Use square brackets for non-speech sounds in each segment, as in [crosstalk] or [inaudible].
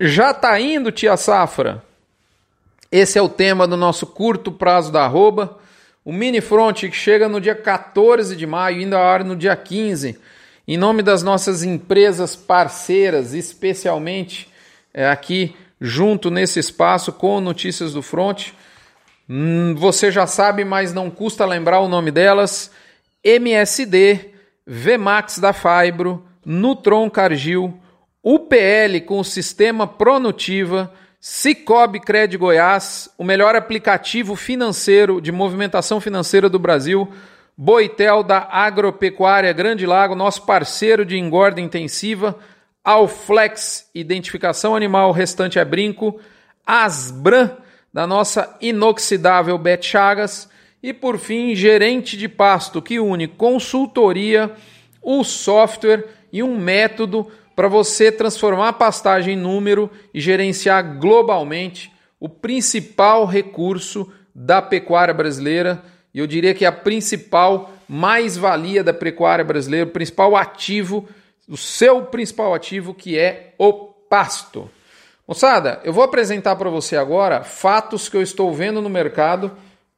Já tá indo, tia Safra? Esse é o tema do nosso curto prazo da arroba. O mini front que chega no dia 14 de maio, indo a hora no dia 15. Em nome das nossas empresas parceiras, especialmente é, aqui junto nesse espaço com notícias do front. Hum, você já sabe, mas não custa lembrar o nome delas: MSD, Vmax da Fibro, Nutron Cargill, UPL com o sistema Pronutiva, Cicobi Cred Goiás, o melhor aplicativo financeiro de movimentação financeira do Brasil, Boitel da Agropecuária Grande Lago, nosso parceiro de engorda intensiva, Alflex Identificação Animal, restante é brinco, Asbran da nossa inoxidável Bet Chagas e por fim, gerente de pasto que une consultoria, o software e um método para você transformar a pastagem em número e gerenciar globalmente o principal recurso da pecuária brasileira. E eu diria que a principal mais-valia da pecuária brasileira, o principal ativo, o seu principal ativo, que é o pasto. Moçada, eu vou apresentar para você agora fatos que eu estou vendo no mercado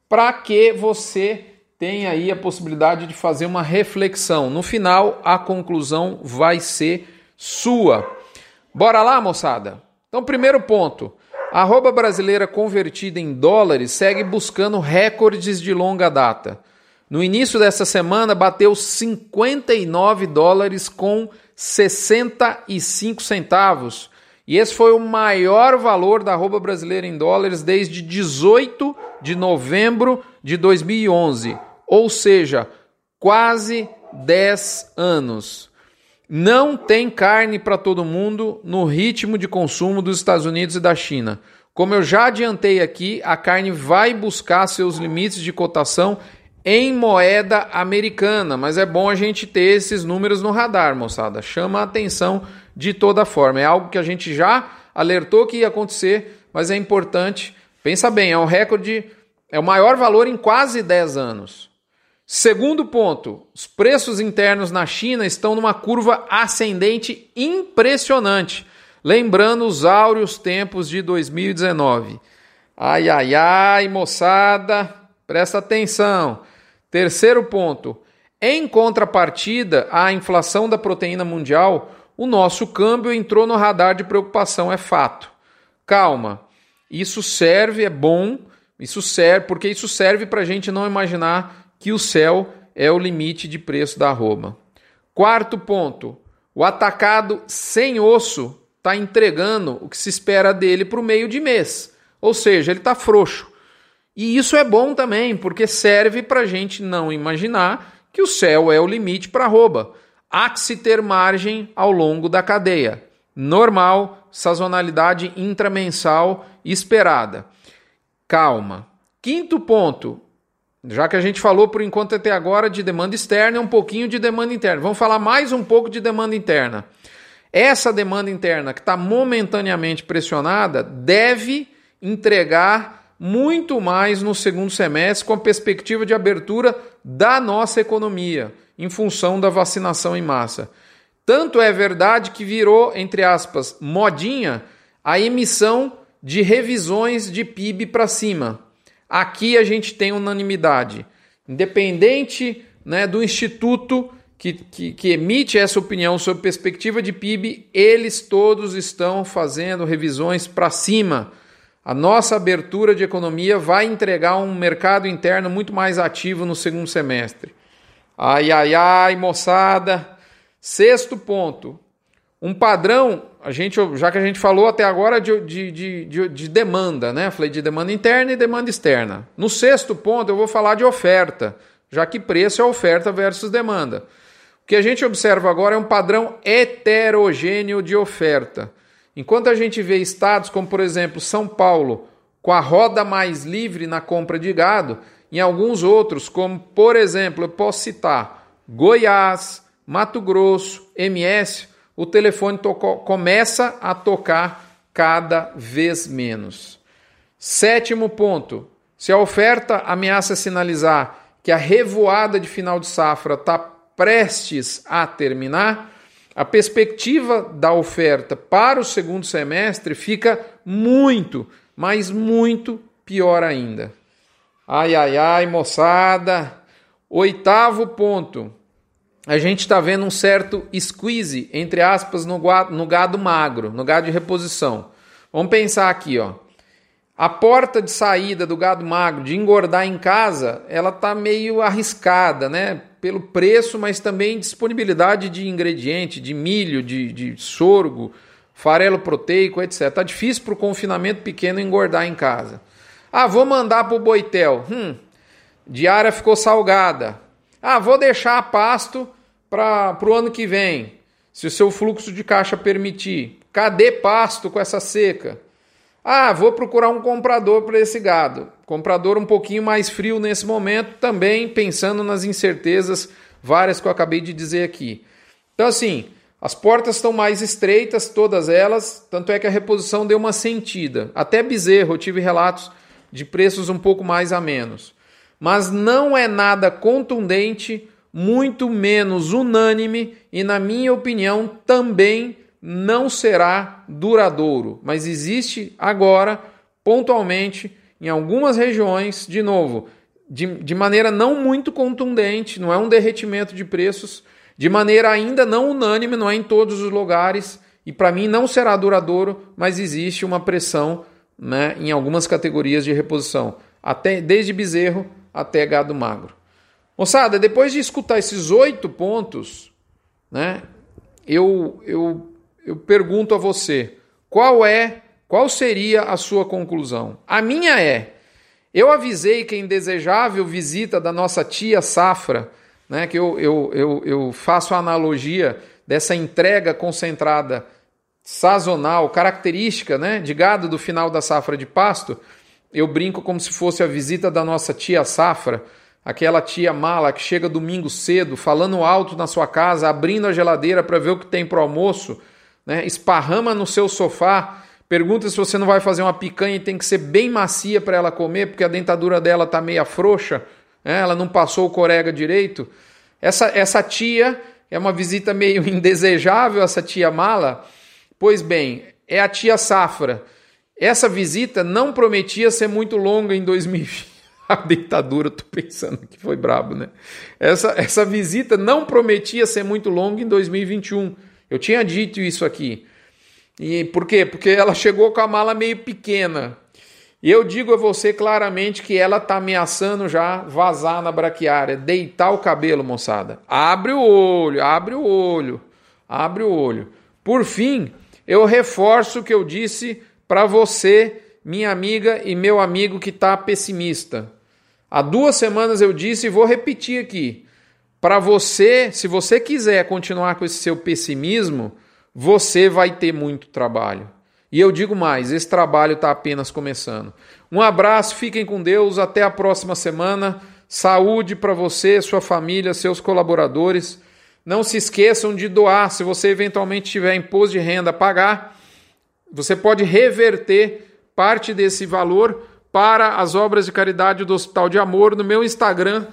para que você tenha aí a possibilidade de fazer uma reflexão. No final, a conclusão vai ser sua. Bora lá, moçada? Então, primeiro ponto. A arroba brasileira convertida em dólares segue buscando recordes de longa data. No início dessa semana, bateu 59 dólares com 65 centavos. E esse foi o maior valor da arroba brasileira em dólares desde 18 de novembro de 2011. Ou seja, quase 10 anos. Não tem carne para todo mundo no ritmo de consumo dos Estados Unidos e da China. Como eu já adiantei aqui, a carne vai buscar seus limites de cotação em moeda americana, mas é bom a gente ter esses números no radar, moçada. Chama a atenção de toda forma. É algo que a gente já alertou que ia acontecer, mas é importante. Pensa bem, é um recorde, é o maior valor em quase 10 anos. Segundo ponto, os preços internos na China estão numa curva ascendente impressionante, lembrando os áureos tempos de 2019. Ai, ai, ai, moçada, presta atenção. Terceiro ponto, em contrapartida à inflação da proteína mundial, o nosso câmbio entrou no radar de preocupação, é fato. Calma, isso serve, é bom, isso serve, porque isso serve para a gente não imaginar que o céu é o limite de preço da arroba. Quarto ponto: o atacado sem osso está entregando o que se espera dele para o meio de mês. Ou seja, ele está frouxo. E isso é bom também, porque serve para a gente não imaginar que o céu é o limite para arroba. Há que se ter margem ao longo da cadeia. Normal, sazonalidade intramensal esperada. Calma. Quinto ponto: já que a gente falou por enquanto até agora de demanda externa, é um pouquinho de demanda interna. Vamos falar mais um pouco de demanda interna. Essa demanda interna que está momentaneamente pressionada deve entregar muito mais no segundo semestre com a perspectiva de abertura da nossa economia em função da vacinação em massa. Tanto é verdade que virou, entre aspas, modinha a emissão de revisões de PIB para cima. Aqui a gente tem unanimidade. Independente né, do instituto que, que, que, emite essa opinião sobre perspectiva de PIB, eles todos estão fazendo revisões para cima. A nossa abertura de economia vai entregar um mercado interno muito mais ativo no segundo semestre. Ai, ai, ai, moçada. Sexto ponto. Um padrão a gente, já que a gente falou até agora de, de, de, de, demanda, né? Falei de demanda interna e demanda externa. No sexto ponto, eu vou falar de oferta, já que preço é oferta versus demanda. O que a gente observa agora é um padrão heterogêneo de oferta. Enquanto a gente vê estados como, por exemplo, São Paulo, com a roda mais livre na compra de gado, em alguns outros, como, por exemplo, eu posso citar Goiás, Mato Grosso, MS, o telefone tocou, começa a tocar cada vez menos. Sétimo ponto: se a oferta ameaça sinalizar que a revoada de final de safra está prestes a terminar, a perspectiva da oferta para o segundo semestre fica muito, mas muito pior ainda. Ai, ai, ai, moçada. Oitavo ponto. A gente está vendo um certo squeeze, entre aspas, no gado, no gado magro, no gado de reposição. Vamos pensar aqui, ó. A porta de saída do gado magro de engordar em casa, ela tá meio arriscada, né? Pelo preço, mas também disponibilidade de ingrediente, de milho, de, de sorgo, farelo proteico, etc. Tá difícil para o confinamento pequeno engordar em casa. Ah, vou mandar para o boitel. Hum, diária ficou salgada. Ah, vou deixar pasto para o ano que vem, se o seu fluxo de caixa permitir. Cadê pasto com essa seca? Ah, vou procurar um comprador para esse gado. Comprador um pouquinho mais frio nesse momento, também pensando nas incertezas várias que eu acabei de dizer aqui. Então, assim, as portas estão mais estreitas, todas elas, tanto é que a reposição deu uma sentida. Até bezerro, eu tive relatos de preços um pouco mais a menos. Mas não é nada contundente, muito menos unânime e, na minha opinião, também não será duradouro, mas existe agora, pontualmente, em algumas regiões, de novo, de, de maneira não muito contundente, não é um derretimento de preços, de maneira ainda não unânime, não é em todos os lugares, e para mim não será duradouro, mas existe uma pressão né, em algumas categorias de reposição, até desde bezerro até gado magro. Moçada, depois de escutar esses oito pontos, né, eu, eu eu pergunto a você, qual é, qual seria a sua conclusão? A minha é: eu avisei que a indesejável visita da nossa tia Safra, né, que eu, eu, eu, eu faço a analogia dessa entrega concentrada sazonal, característica né, de gado do final da safra de pasto, eu brinco como se fosse a visita da nossa tia Safra, aquela tia mala que chega domingo cedo, falando alto na sua casa, abrindo a geladeira para ver o que tem para o almoço, né? esparrama no seu sofá, pergunta se você não vai fazer uma picanha e tem que ser bem macia para ela comer, porque a dentadura dela está meia frouxa, né? ela não passou o corega direito. Essa, essa tia é uma visita meio [laughs] indesejável, essa tia mala. Pois bem, é a tia Safra. Essa visita não prometia ser muito longa em 2020. [laughs] A dentadura, tô pensando que foi brabo, né? Essa, essa visita não prometia ser muito longa em 2021. Eu tinha dito isso aqui. E por quê? Porque ela chegou com a mala meio pequena. E eu digo a você claramente que ela está ameaçando já vazar na braquiária, deitar o cabelo, moçada. Abre o olho, abre o olho, abre o olho. Por fim, eu reforço o que eu disse para você, minha amiga e meu amigo que está pessimista. Há duas semanas eu disse e vou repetir aqui. Para você, se você quiser continuar com esse seu pessimismo, você vai ter muito trabalho. E eu digo mais: esse trabalho está apenas começando. Um abraço, fiquem com Deus, até a próxima semana. Saúde para você, sua família, seus colaboradores. Não se esqueçam de doar. Se você eventualmente tiver imposto de renda a pagar, você pode reverter parte desse valor para as obras de caridade do Hospital de Amor no meu Instagram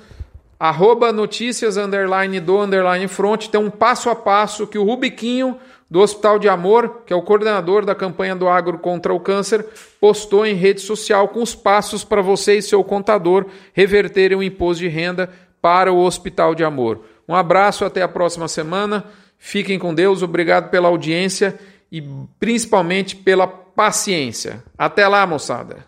arroba notícias underline do underline front, tem um passo a passo que o Rubiquinho do Hospital de Amor, que é o coordenador da campanha do Agro contra o Câncer, postou em rede social com os passos para você e seu contador reverterem o imposto de renda para o Hospital de Amor. Um abraço, até a próxima semana. Fiquem com Deus, obrigado pela audiência e principalmente pela paciência. Até lá, moçada.